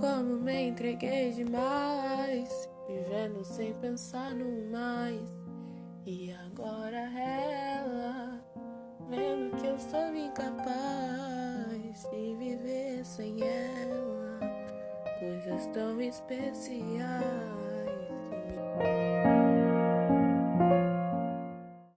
como me entreguei demais, vivendo sem pensar no mais. E agora ela, vendo que eu sou incapaz de viver sem ela, coisas tão especiais